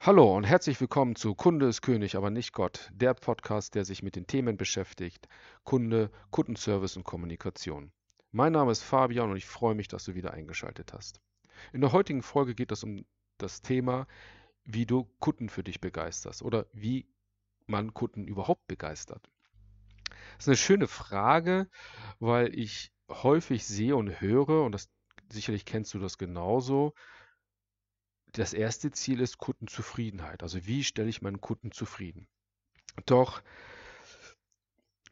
Hallo und herzlich willkommen zu Kunde ist König, aber nicht Gott, der Podcast, der sich mit den Themen beschäftigt. Kunde, Kundenservice und Kommunikation. Mein Name ist Fabian und ich freue mich, dass du wieder eingeschaltet hast. In der heutigen Folge geht es um das Thema, wie du Kunden für dich begeisterst oder wie man Kunden überhaupt begeistert. Das ist eine schöne Frage, weil ich häufig sehe und höre, und das sicherlich kennst du das genauso, das erste Ziel ist Kundenzufriedenheit. Also wie stelle ich meinen Kunden zufrieden? Doch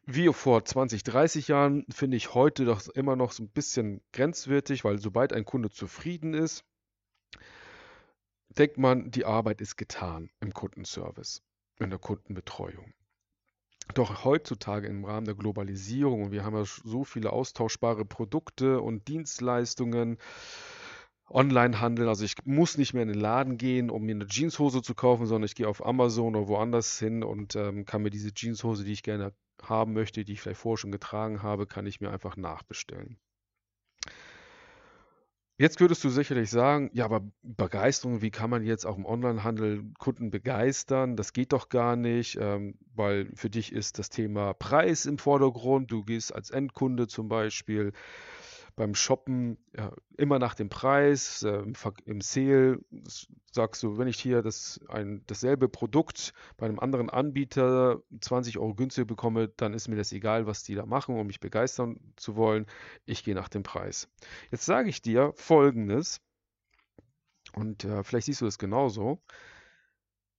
wie vor 20, 30 Jahren finde ich heute doch immer noch so ein bisschen grenzwertig, weil sobald ein Kunde zufrieden ist, denkt man, die Arbeit ist getan im Kundenservice, in der Kundenbetreuung. Doch heutzutage im Rahmen der Globalisierung, und wir haben ja so viele austauschbare Produkte und Dienstleistungen, Onlinehandel, also ich muss nicht mehr in den Laden gehen, um mir eine Jeanshose zu kaufen, sondern ich gehe auf Amazon oder woanders hin und ähm, kann mir diese Jeanshose, die ich gerne haben möchte, die ich vielleicht vorher schon getragen habe, kann ich mir einfach nachbestellen. Jetzt würdest du sicherlich sagen, ja, aber Begeisterung, wie kann man jetzt auch im Onlinehandel Kunden begeistern? Das geht doch gar nicht, ähm, weil für dich ist das Thema Preis im Vordergrund. Du gehst als Endkunde zum Beispiel beim Shoppen ja, immer nach dem Preis, äh, im, Sale sagst du, wenn ich hier das, ein, dasselbe Produkt bei einem anderen Anbieter 20 Euro günstiger bekomme, dann ist mir das egal, was die da machen, um mich begeistern zu wollen. Ich gehe nach dem Preis. Jetzt sage ich dir Folgendes, und äh, vielleicht siehst du das genauso.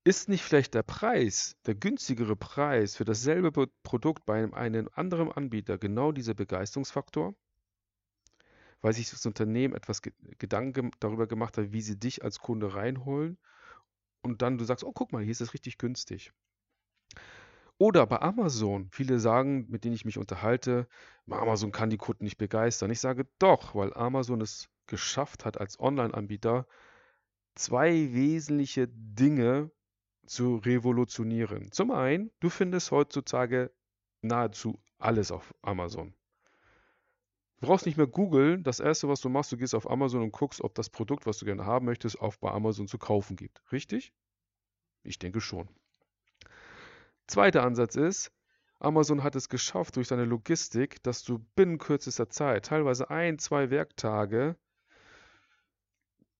Ist nicht vielleicht der Preis, der günstigere Preis für dasselbe Produkt bei einem anderen Anbieter genau dieser Begeisterungsfaktor? Weil sich das Unternehmen etwas Gedanken darüber gemacht hat, wie sie dich als Kunde reinholen und dann du sagst, oh guck mal, hier ist es richtig günstig. Oder bei Amazon, viele sagen, mit denen ich mich unterhalte, Amazon kann die Kunden nicht begeistern. Ich sage doch, weil Amazon es geschafft hat, als Online-Anbieter zwei wesentliche Dinge zu revolutionieren. Zum einen, du findest heutzutage nahezu alles auf Amazon. Du brauchst nicht mehr googeln. Das erste, was du machst, du gehst auf Amazon und guckst, ob das Produkt, was du gerne haben möchtest, auf bei Amazon zu kaufen gibt. Richtig? Ich denke schon. Zweiter Ansatz ist, Amazon hat es geschafft durch seine Logistik, dass du binnen kürzester Zeit, teilweise ein, zwei Werktage,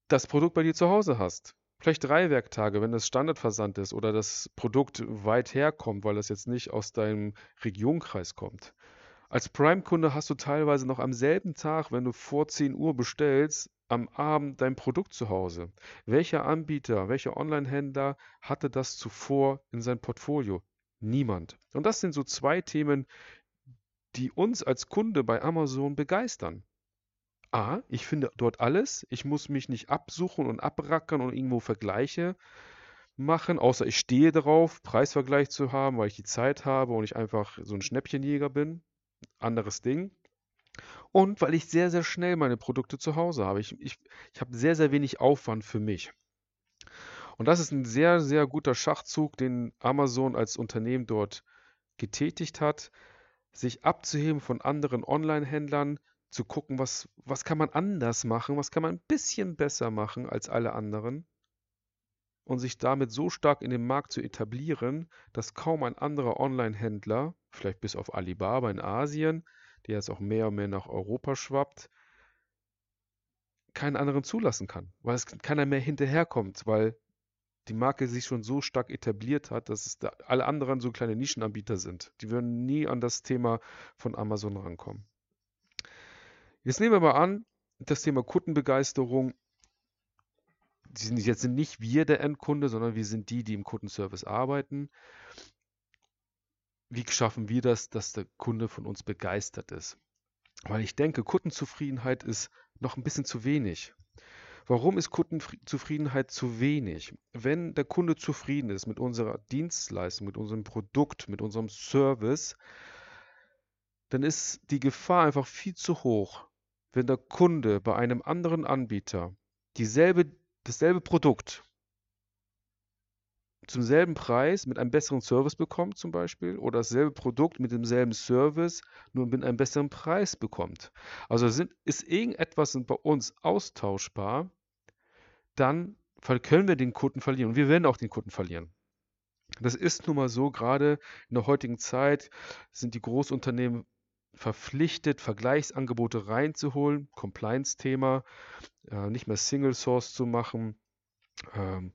das Produkt bei dir zu Hause hast. Vielleicht drei Werktage, wenn das Standardversand ist oder das Produkt weit herkommt, weil das jetzt nicht aus deinem Regionkreis kommt. Als Prime-Kunde hast du teilweise noch am selben Tag, wenn du vor 10 Uhr bestellst, am Abend dein Produkt zu Hause. Welcher Anbieter, welcher Online-Händler hatte das zuvor in sein Portfolio? Niemand. Und das sind so zwei Themen, die uns als Kunde bei Amazon begeistern. A, ich finde dort alles. Ich muss mich nicht absuchen und abrackern und irgendwo Vergleiche machen, außer ich stehe darauf, Preisvergleich zu haben, weil ich die Zeit habe und ich einfach so ein Schnäppchenjäger bin anderes Ding. Und weil ich sehr, sehr schnell meine Produkte zu Hause habe. Ich, ich, ich habe sehr, sehr wenig Aufwand für mich. Und das ist ein sehr, sehr guter Schachzug, den Amazon als Unternehmen dort getätigt hat, sich abzuheben von anderen Online-Händlern, zu gucken, was, was kann man anders machen, was kann man ein bisschen besser machen als alle anderen und sich damit so stark in dem Markt zu etablieren, dass kaum ein anderer Online-Händler, vielleicht bis auf Alibaba in Asien, der jetzt auch mehr und mehr nach Europa schwappt, keinen anderen zulassen kann, weil es keiner mehr hinterherkommt, weil die Marke sich schon so stark etabliert hat, dass da alle anderen so kleine Nischenanbieter sind. Die würden nie an das Thema von Amazon rankommen. Jetzt nehmen wir mal an, das Thema Kundenbegeisterung sind, jetzt sind nicht wir der Endkunde, sondern wir sind die, die im Kundenservice arbeiten. Wie schaffen wir das, dass der Kunde von uns begeistert ist? Weil ich denke, Kundenzufriedenheit ist noch ein bisschen zu wenig. Warum ist Kundenzufriedenheit zu wenig? Wenn der Kunde zufrieden ist mit unserer Dienstleistung, mit unserem Produkt, mit unserem Service, dann ist die Gefahr einfach viel zu hoch, wenn der Kunde bei einem anderen Anbieter dieselbe dasselbe Produkt zum selben Preis mit einem besseren Service bekommt zum Beispiel oder dasselbe Produkt mit demselben Service nur mit einem besseren Preis bekommt. Also sind, ist irgendetwas bei uns austauschbar, dann können wir den Kunden verlieren. Und wir werden auch den Kunden verlieren. Das ist nun mal so, gerade in der heutigen Zeit sind die Großunternehmen verpflichtet, Vergleichsangebote reinzuholen, Compliance-Thema, äh, nicht mehr Single Source zu machen, ähm,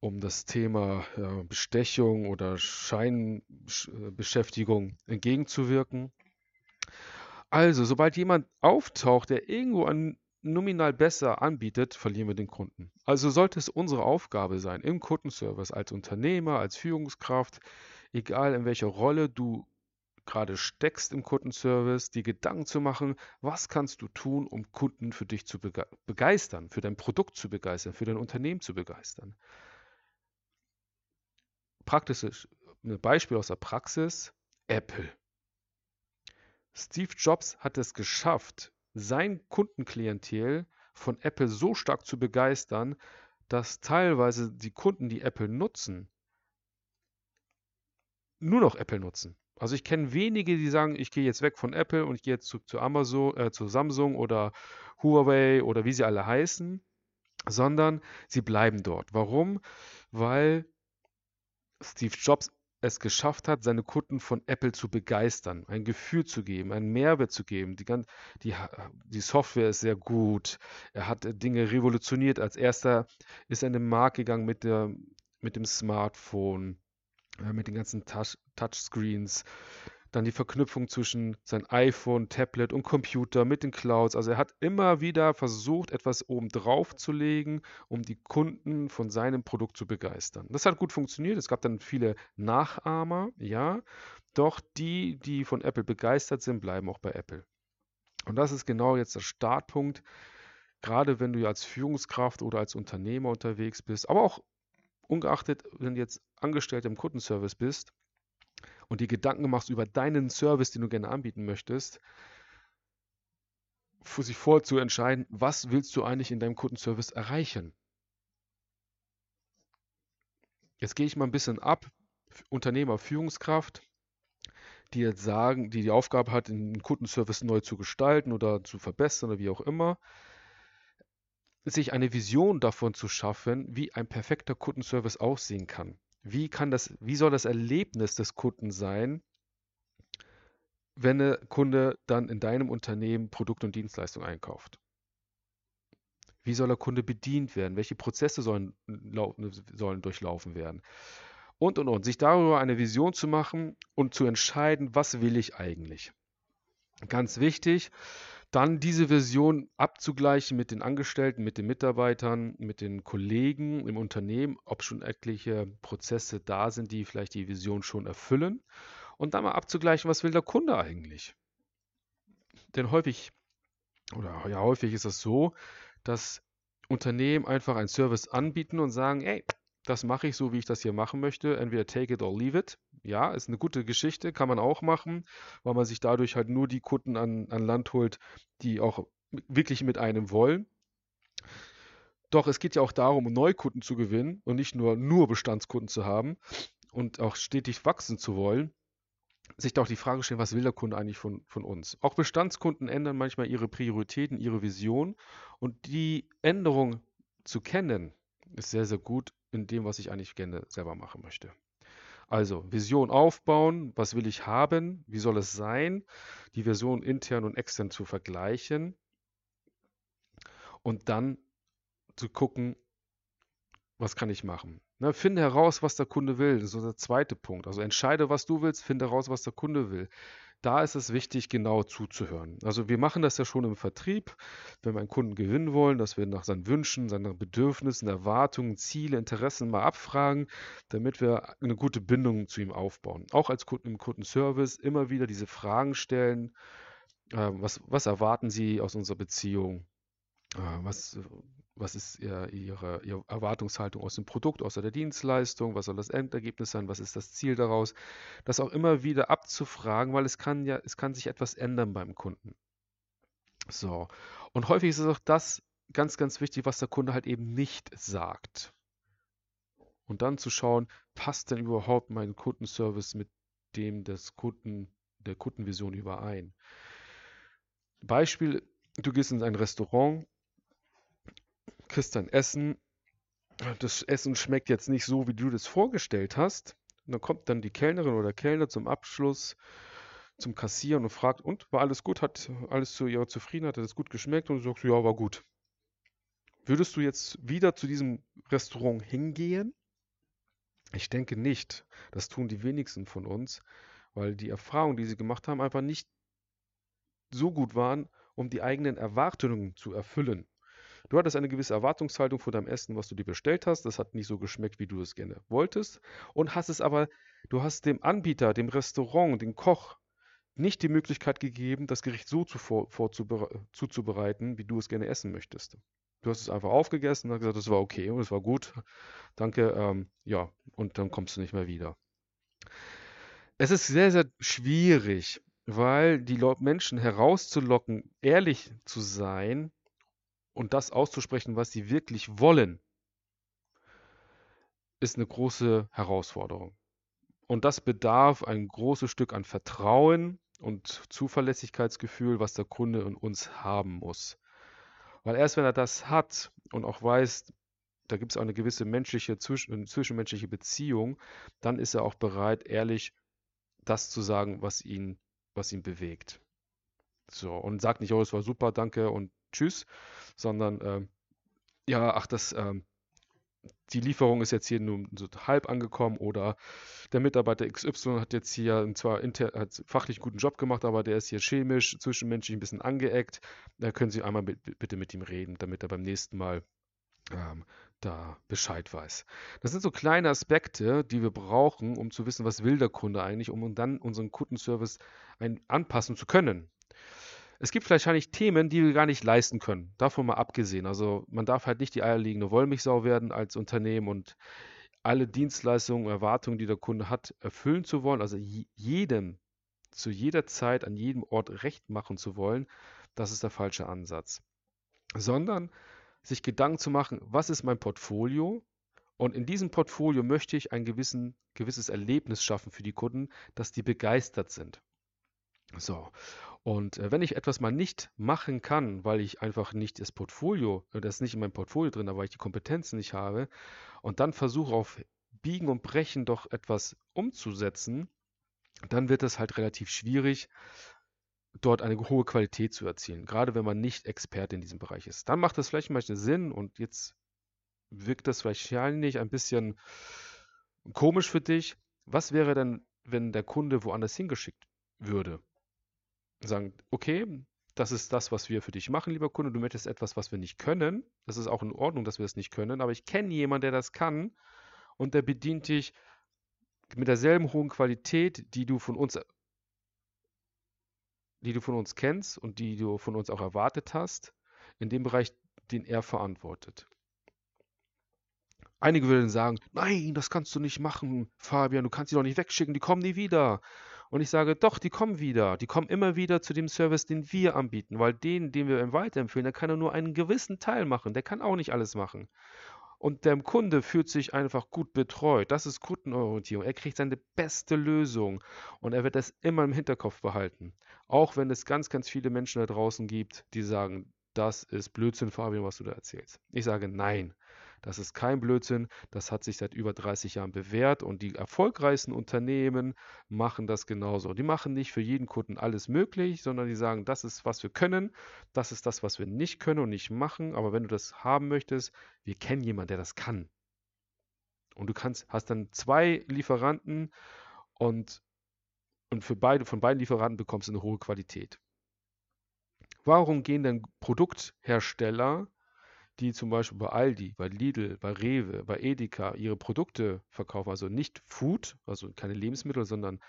um das Thema äh, Bestechung oder Scheinbeschäftigung entgegenzuwirken. Also, sobald jemand auftaucht, der irgendwo an nominal besser anbietet, verlieren wir den Kunden. Also sollte es unsere Aufgabe sein, im Kundenservice als Unternehmer, als Führungskraft, egal in welcher Rolle du gerade steckst im Kundenservice, die Gedanken zu machen, was kannst du tun, um Kunden für dich zu begeistern, für dein Produkt zu begeistern, für dein Unternehmen zu begeistern. Praktisch, ein Beispiel aus der Praxis, Apple. Steve Jobs hat es geschafft, sein Kundenklientel von Apple so stark zu begeistern, dass teilweise die Kunden, die Apple nutzen, nur noch Apple nutzen. Also ich kenne wenige, die sagen, ich gehe jetzt weg von Apple und ich gehe jetzt zu, zu Amazon, äh, zu Samsung oder Huawei oder wie sie alle heißen, sondern sie bleiben dort. Warum? Weil Steve Jobs es geschafft hat, seine Kunden von Apple zu begeistern, ein Gefühl zu geben, einen Mehrwert zu geben. Die, die, die Software ist sehr gut. Er hat Dinge revolutioniert. Als erster ist er in den Markt gegangen mit, der, mit dem Smartphone, äh, mit den ganzen Touch, Touchscreens. Dann die Verknüpfung zwischen sein iPhone, Tablet und Computer mit den Clouds. Also er hat immer wieder versucht, etwas oben drauf zu legen, um die Kunden von seinem Produkt zu begeistern. Das hat gut funktioniert. Es gab dann viele Nachahmer, ja. Doch die, die von Apple begeistert sind, bleiben auch bei Apple. Und das ist genau jetzt der Startpunkt, gerade wenn du als Führungskraft oder als Unternehmer unterwegs bist, aber auch ungeachtet, wenn du jetzt Angestellter im Kundenservice bist, und dir Gedanken machst über deinen Service, den du gerne anbieten möchtest, für sich vor zu entscheiden, was willst du eigentlich in deinem Kundenservice erreichen. Jetzt gehe ich mal ein bisschen ab, Unternehmer, Führungskraft, die jetzt sagen, die die Aufgabe hat, den Kundenservice neu zu gestalten oder zu verbessern oder wie auch immer, sich eine Vision davon zu schaffen, wie ein perfekter Kundenservice aussehen kann. Wie kann das, wie soll das Erlebnis des Kunden sein, wenn der Kunde dann in deinem Unternehmen Produkt und Dienstleistung einkauft? Wie soll der Kunde bedient werden? Welche Prozesse sollen, sollen durchlaufen werden? Und, und, und. Sich darüber eine Vision zu machen und zu entscheiden, was will ich eigentlich? Ganz wichtig, dann diese Version abzugleichen mit den Angestellten, mit den Mitarbeitern, mit den Kollegen im Unternehmen, ob schon etliche Prozesse da sind, die vielleicht die Vision schon erfüllen. Und dann mal abzugleichen, was will der Kunde eigentlich? Denn häufig, oder ja, häufig ist es so, dass Unternehmen einfach einen Service anbieten und sagen, ey, das mache ich so, wie ich das hier machen möchte. Entweder take it or leave it. Ja, ist eine gute Geschichte, kann man auch machen, weil man sich dadurch halt nur die Kunden an, an Land holt, die auch wirklich mit einem wollen. Doch es geht ja auch darum, Neukunden zu gewinnen und nicht nur, nur Bestandskunden zu haben und auch stetig wachsen zu wollen. Sich da auch die Frage stellen, was will der Kunde eigentlich von, von uns? Auch Bestandskunden ändern manchmal ihre Prioritäten, ihre Vision und die Änderung zu kennen, ist sehr, sehr gut in dem, was ich eigentlich gerne selber machen möchte. Also Vision aufbauen, was will ich haben, wie soll es sein, die Version intern und extern zu vergleichen und dann zu gucken, was kann ich machen. Ne, finde heraus, was der Kunde will. Das ist so der zweite Punkt. Also entscheide, was du willst, finde heraus, was der Kunde will da ist es wichtig, genau zuzuhören. Also wir machen das ja schon im Vertrieb, wenn wir einen Kunden gewinnen wollen, dass wir nach seinen Wünschen, seinen Bedürfnissen, Erwartungen, Ziele, Interessen mal abfragen, damit wir eine gute Bindung zu ihm aufbauen. Auch als Kunden im Kundenservice immer wieder diese Fragen stellen. Äh, was, was erwarten Sie aus unserer Beziehung? Äh, was, was ist ihre, ihre, ihre, Erwartungshaltung aus dem Produkt, aus der Dienstleistung, was soll das Endergebnis sein, was ist das Ziel daraus, das auch immer wieder abzufragen, weil es kann ja, es kann sich etwas ändern beim Kunden. So. Und häufig ist es auch das ganz, ganz wichtig, was der Kunde halt eben nicht sagt. Und dann zu schauen, passt denn überhaupt mein Kundenservice mit dem des Kunden, der Kundenvision überein? Beispiel, du gehst in ein Restaurant kriegst dein Essen das Essen schmeckt jetzt nicht so, wie du das vorgestellt hast. Und dann kommt dann die Kellnerin oder Kellner zum Abschluss zum Kassieren und fragt, und war alles gut? Hat alles zu ihrer Zufriedenheit, hat es gut geschmeckt? Und du sagst, ja, war gut. Würdest du jetzt wieder zu diesem Restaurant hingehen? Ich denke nicht. Das tun die wenigsten von uns, weil die Erfahrungen, die sie gemacht haben, einfach nicht so gut waren, um die eigenen Erwartungen zu erfüllen. Du hattest eine gewisse Erwartungshaltung vor deinem Essen, was du dir bestellt hast. Das hat nicht so geschmeckt, wie du es gerne wolltest. Und hast es aber, du hast dem Anbieter, dem Restaurant, dem Koch nicht die Möglichkeit gegeben, das Gericht so zuzubereiten, wie du es gerne essen möchtest. Du hast es einfach aufgegessen und hast gesagt, es war okay und es war gut. Danke, ähm, ja, und dann kommst du nicht mehr wieder. Es ist sehr, sehr schwierig, weil die Menschen herauszulocken, ehrlich zu sein und das auszusprechen, was sie wirklich wollen, ist eine große Herausforderung. Und das bedarf ein großes Stück an Vertrauen und Zuverlässigkeitsgefühl, was der Kunde in uns haben muss. Weil erst wenn er das hat und auch weiß, da gibt es auch eine gewisse menschliche, zwischenmenschliche Beziehung, dann ist er auch bereit, ehrlich das zu sagen, was ihn, was ihn bewegt. So, und sagt nicht, oh, es war super, danke und tschüss, sondern äh, ja, ach, das, äh, die Lieferung ist jetzt hier nur so halb angekommen oder der Mitarbeiter XY hat jetzt hier zwar inter, hat fachlich guten Job gemacht, aber der ist hier chemisch, zwischenmenschlich ein bisschen angeeckt. Da können Sie einmal mit, bitte mit ihm reden, damit er beim nächsten Mal ähm, da Bescheid weiß. Das sind so kleine Aspekte, die wir brauchen, um zu wissen, was will der Kunde eigentlich, um dann unseren Kundenservice ein, anpassen zu können. Es gibt wahrscheinlich Themen, die wir gar nicht leisten können. Davon mal abgesehen. Also man darf halt nicht die eierlegende Wollmilchsau werden als Unternehmen und alle Dienstleistungen, Erwartungen, die der Kunde hat, erfüllen zu wollen. Also jedem zu jeder Zeit an jedem Ort recht machen zu wollen, das ist der falsche Ansatz. Sondern sich Gedanken zu machen, was ist mein Portfolio? Und in diesem Portfolio möchte ich ein gewissen, gewisses Erlebnis schaffen für die Kunden, dass die begeistert sind. So, und äh, wenn ich etwas mal nicht machen kann, weil ich einfach nicht das Portfolio, äh, das ist nicht in meinem Portfolio drin, weil ich die Kompetenzen nicht habe, und dann versuche auf Biegen und Brechen doch etwas umzusetzen, dann wird es halt relativ schwierig, dort eine hohe Qualität zu erzielen, gerade wenn man nicht Experte in diesem Bereich ist. Dann macht das vielleicht mal Sinn und jetzt wirkt das wahrscheinlich ein bisschen komisch für dich. Was wäre denn, wenn der Kunde woanders hingeschickt würde? Sagen, okay, das ist das, was wir für dich machen, lieber Kunde. Du möchtest etwas, was wir nicht können. Das ist auch in Ordnung, dass wir es nicht können. Aber ich kenne jemanden, der das kann und der bedient dich mit derselben hohen Qualität, die du von uns, die du von uns kennst und die du von uns auch erwartet hast, in dem Bereich, den er verantwortet. Einige würden sagen, nein, das kannst du nicht machen, Fabian, du kannst sie doch nicht wegschicken, die kommen nie wieder. Und ich sage, doch, die kommen wieder. Die kommen immer wieder zu dem Service, den wir anbieten, weil den, den wir ihm weiterempfehlen, der kann nur einen gewissen Teil machen. Der kann auch nicht alles machen. Und der Kunde fühlt sich einfach gut betreut. Das ist Kundenorientierung. Er kriegt seine beste Lösung und er wird das immer im Hinterkopf behalten. Auch wenn es ganz, ganz viele Menschen da draußen gibt, die sagen, das ist Blödsinn, Fabian, was du da erzählst. Ich sage nein. Das ist kein Blödsinn, das hat sich seit über 30 Jahren bewährt und die erfolgreichsten Unternehmen machen das genauso. Die machen nicht für jeden Kunden alles möglich, sondern die sagen, das ist, was wir können, das ist das, was wir nicht können und nicht machen, aber wenn du das haben möchtest, wir kennen jemanden, der das kann. Und du kannst, hast dann zwei Lieferanten und, und für beide, von beiden Lieferanten bekommst du eine hohe Qualität. Warum gehen denn Produkthersteller die zum Beispiel bei Aldi, bei Lidl, bei Rewe, bei Edeka ihre Produkte verkaufen, also nicht Food, also keine Lebensmittel, sondern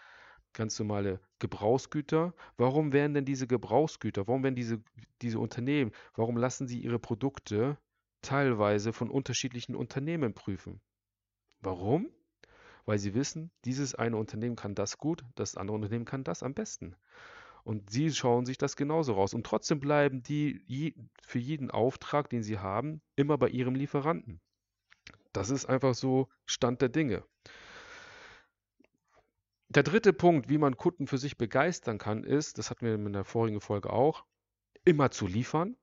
ganz normale Gebrauchsgüter. Warum werden denn diese Gebrauchsgüter, warum werden diese, diese Unternehmen, warum lassen sie ihre Produkte teilweise von unterschiedlichen Unternehmen prüfen? Warum? Weil sie wissen, dieses eine Unternehmen kann das gut, das andere Unternehmen kann das am besten. Und sie schauen sich das genauso raus. Und trotzdem bleiben die je, für jeden Auftrag, den sie haben, immer bei ihrem Lieferanten. Das ist einfach so Stand der Dinge. Der dritte Punkt, wie man Kunden für sich begeistern kann, ist, das hatten wir in der vorigen Folge auch, immer zu liefern,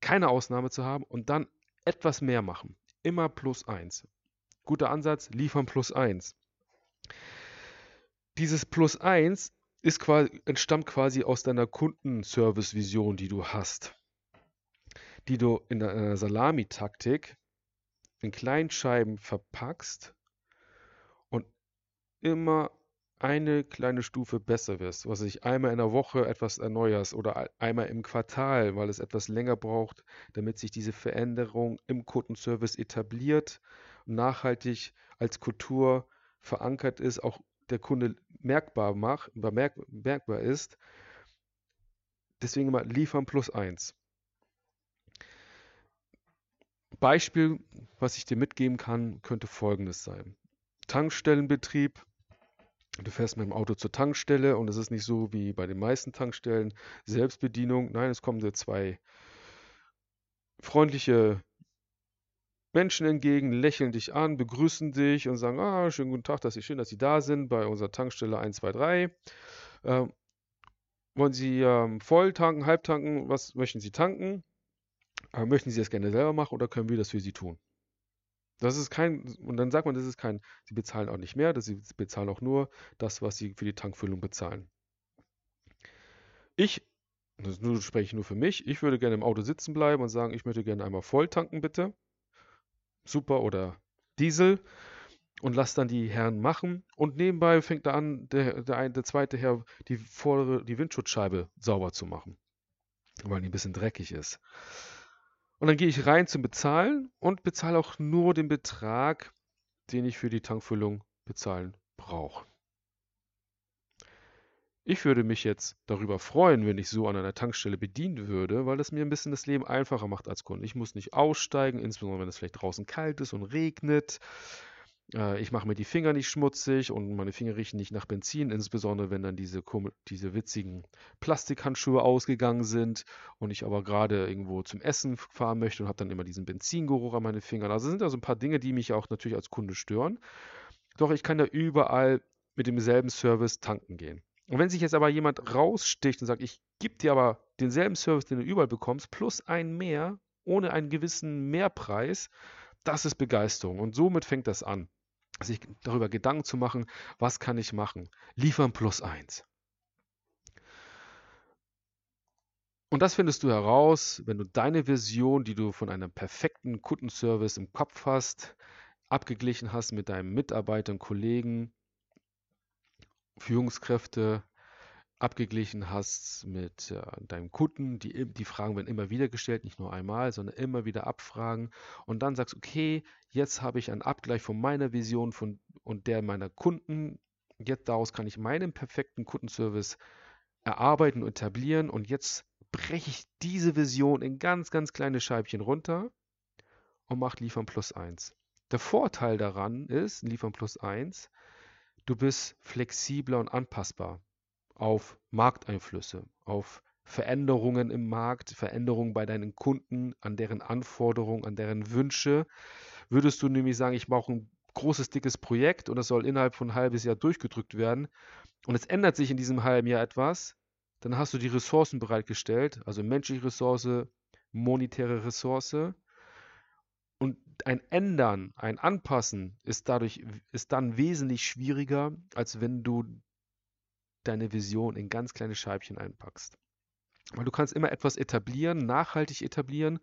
keine Ausnahme zu haben und dann etwas mehr machen. Immer plus eins. Guter Ansatz, liefern plus eins. Dieses plus eins ist quasi, entstammt quasi aus deiner Kundenservice-Vision, die du hast, die du in der Salami-Taktik in kleinen Scheiben verpackst und immer eine kleine Stufe besser wirst, was ich einmal in der Woche etwas erneuerst oder einmal im Quartal, weil es etwas länger braucht, damit sich diese Veränderung im Kundenservice etabliert und nachhaltig als Kultur verankert ist, auch der Kunde merkbar macht, bemerk, merkbar ist. Deswegen immer liefern plus eins. Beispiel, was ich dir mitgeben kann, könnte folgendes sein. Tankstellenbetrieb, Du fährst mit dem Auto zur Tankstelle und es ist nicht so wie bei den meisten Tankstellen Selbstbedienung. Nein, es kommen dir zwei freundliche Menschen entgegen, lächeln dich an, begrüßen dich und sagen, ah, schönen guten Tag, dass Sie schön, dass Sie da sind bei unserer Tankstelle 123. Ähm, wollen Sie ähm, voll tanken, halb tanken? Was möchten Sie tanken? Äh, möchten Sie das gerne selber machen oder können wir das für Sie tun? Das ist kein, und dann sagt man, das ist kein, sie bezahlen auch nicht mehr, sie bezahlen auch nur das, was sie für die Tankfüllung bezahlen. Ich, das spreche ich nur für mich, ich würde gerne im Auto sitzen bleiben und sagen, ich möchte gerne einmal voll tanken, bitte. Super oder Diesel. Und lass dann die Herren machen. Und nebenbei fängt da an, der, der, der zweite Herr die vordere, die Windschutzscheibe sauber zu machen. Weil die ein bisschen dreckig ist. Und dann gehe ich rein zum Bezahlen und bezahle auch nur den Betrag, den ich für die Tankfüllung bezahlen brauche. Ich würde mich jetzt darüber freuen, wenn ich so an einer Tankstelle bedient würde, weil das mir ein bisschen das Leben einfacher macht als Kunde. Ich muss nicht aussteigen, insbesondere wenn es vielleicht draußen kalt ist und regnet. Äh, ich mache mir die Finger nicht schmutzig und meine Finger riechen nicht nach Benzin, insbesondere wenn dann diese, diese witzigen Plastikhandschuhe ausgegangen sind und ich aber gerade irgendwo zum Essen fahren möchte und habe dann immer diesen Benzingeruch an meinen Fingern. Also sind da so ein paar Dinge, die mich auch natürlich als Kunde stören. Doch ich kann da überall mit demselben Service tanken gehen. Und wenn sich jetzt aber jemand raussticht und sagt, ich gebe dir aber denselben Service, den du überall bekommst, plus ein mehr, ohne einen gewissen Mehrpreis, das ist Begeisterung. Und somit fängt das an sich darüber Gedanken zu machen, was kann ich machen? Liefern plus eins. Und das findest du heraus, wenn du deine Vision, die du von einem perfekten Kundenservice im Kopf hast, abgeglichen hast mit deinen Mitarbeitern, Kollegen, Führungskräfte, abgeglichen hast mit äh, deinem Kunden. Die, die Fragen werden immer wieder gestellt, nicht nur einmal, sondern immer wieder abfragen. Und dann sagst, okay, jetzt habe ich einen Abgleich von meiner Vision von, und der meiner Kunden. Jetzt daraus kann ich meinen perfekten Kundenservice erarbeiten und etablieren. Und jetzt breche ich diese Vision in ganz, ganz kleine Scheibchen runter und mache Liefern plus eins. Der Vorteil daran ist, Liefern plus eins, du bist flexibler und anpassbar auf Markteinflüsse, auf Veränderungen im Markt, Veränderungen bei deinen Kunden, an deren Anforderungen, an deren Wünsche. Würdest du nämlich sagen, ich brauche ein großes, dickes Projekt und das soll innerhalb von ein halbes Jahr durchgedrückt werden und es ändert sich in diesem halben Jahr etwas, dann hast du die Ressourcen bereitgestellt, also menschliche Ressource, monetäre Ressource. Und ein Ändern, ein Anpassen ist dadurch ist dann wesentlich schwieriger, als wenn du deine Vision in ganz kleine Scheibchen einpackst. Weil du kannst immer etwas etablieren, nachhaltig etablieren,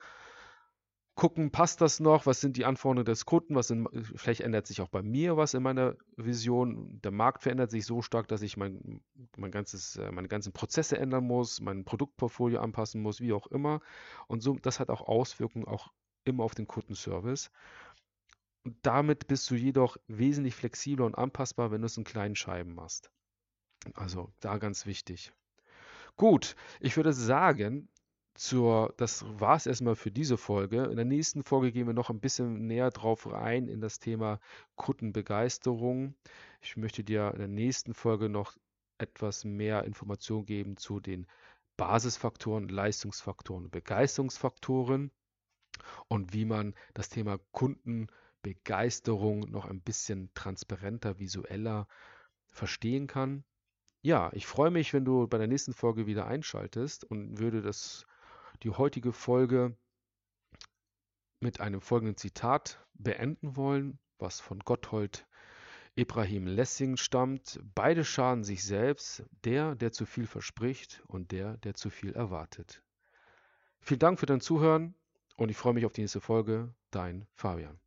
gucken, passt das noch, was sind die Anforderungen des Kunden, was sind, vielleicht ändert sich auch bei mir was in meiner Vision. Der Markt verändert sich so stark, dass ich mein, mein ganzes, äh, meine ganzen Prozesse ändern muss, mein Produktportfolio anpassen muss, wie auch immer. Und so, das hat auch Auswirkungen auch immer auf den Kundenservice. Und damit bist du jedoch wesentlich flexibler und anpassbar, wenn du es in kleinen Scheiben machst. Also da ganz wichtig. Gut, ich würde sagen, zur, das war es erstmal für diese Folge. In der nächsten Folge gehen wir noch ein bisschen näher drauf rein in das Thema Kundenbegeisterung. Ich möchte dir in der nächsten Folge noch etwas mehr Information geben zu den Basisfaktoren, Leistungsfaktoren, Begeisterungsfaktoren und wie man das Thema Kundenbegeisterung noch ein bisschen transparenter, visueller verstehen kann. Ja, ich freue mich, wenn du bei der nächsten Folge wieder einschaltest und würde das, die heutige Folge mit einem folgenden Zitat beenden wollen, was von Gotthold Ibrahim Lessing stammt. Beide schaden sich selbst, der, der zu viel verspricht und der, der zu viel erwartet. Vielen Dank für dein Zuhören und ich freue mich auf die nächste Folge. Dein Fabian.